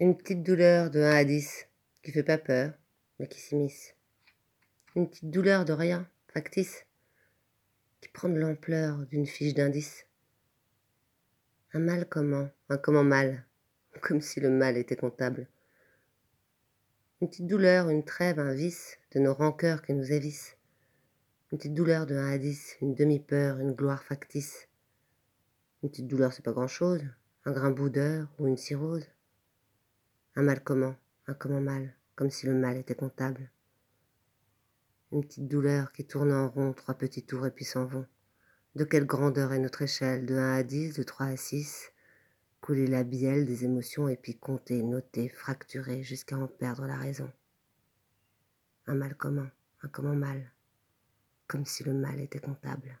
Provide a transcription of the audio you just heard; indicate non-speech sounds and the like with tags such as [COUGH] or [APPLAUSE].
Une petite douleur de 1 à 10 qui fait pas peur, mais qui s'immisce. Une petite douleur de rien, factice, qui prend de l'ampleur d'une fiche d'indice. Un mal comment Un comment mal [LAUGHS] Comme si le mal était comptable. Une petite douleur, une trêve, un vice de nos rancœurs qui nous évissent. Une petite douleur de 1 à 10, une demi-peur, une gloire factice. Une petite douleur, c'est pas grand-chose, un grain boudeur ou une cirrhose. Un mal comment Un comment mal, comme si le mal était comptable. Une petite douleur qui tourne en rond, trois petits tours et puis s'en vont. De quelle grandeur est notre échelle? De 1 à 10, de 3 à 6 Couler la bielle des émotions et puis compter, noter, fracturer jusqu'à en perdre la raison. Un mal comment Un comment mal Comme si le mal était comptable.